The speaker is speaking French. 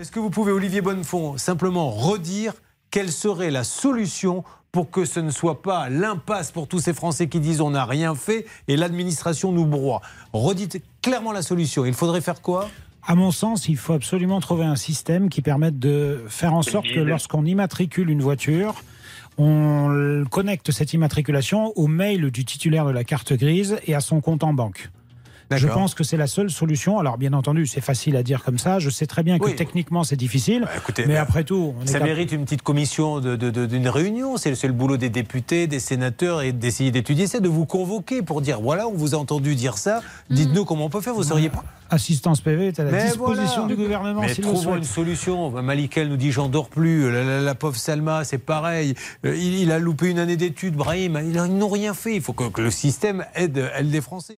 Est-ce que vous pouvez, Olivier Bonnefond, simplement redire quelle serait la solution pour que ce ne soit pas l'impasse pour tous ces Français qui disent on n'a rien fait et l'administration nous broie? Redites clairement la solution. Il faudrait faire quoi? À mon sens, il faut absolument trouver un système qui permette de faire en sorte que lorsqu'on immatricule une voiture, on connecte cette immatriculation au mail du titulaire de la carte grise et à son compte en banque. Je pense que c'est la seule solution. Alors, bien entendu, c'est facile à dire comme ça. Je sais très bien que techniquement, c'est difficile. Bah, mais bah, après tout. ça mérite une petite commission d'une de, réunion. C'est le boulot des députés, des sénateurs et d'essayer d'étudier ça, de vous convoquer pour dire voilà, on vous a entendu dire ça. Hmm. Dites-nous comment on peut faire. Vous seriez. Assistance PV est à la disposition du gouvernement. Mais trouvons une solution. Malikel nous dit j'en dors plus. La, pauvre Salma, c'est pareil. Euh, il, a loupé une année d'études. Brahim, ils n'ont rien fait. Il faut que, que le système aide, aide les Français.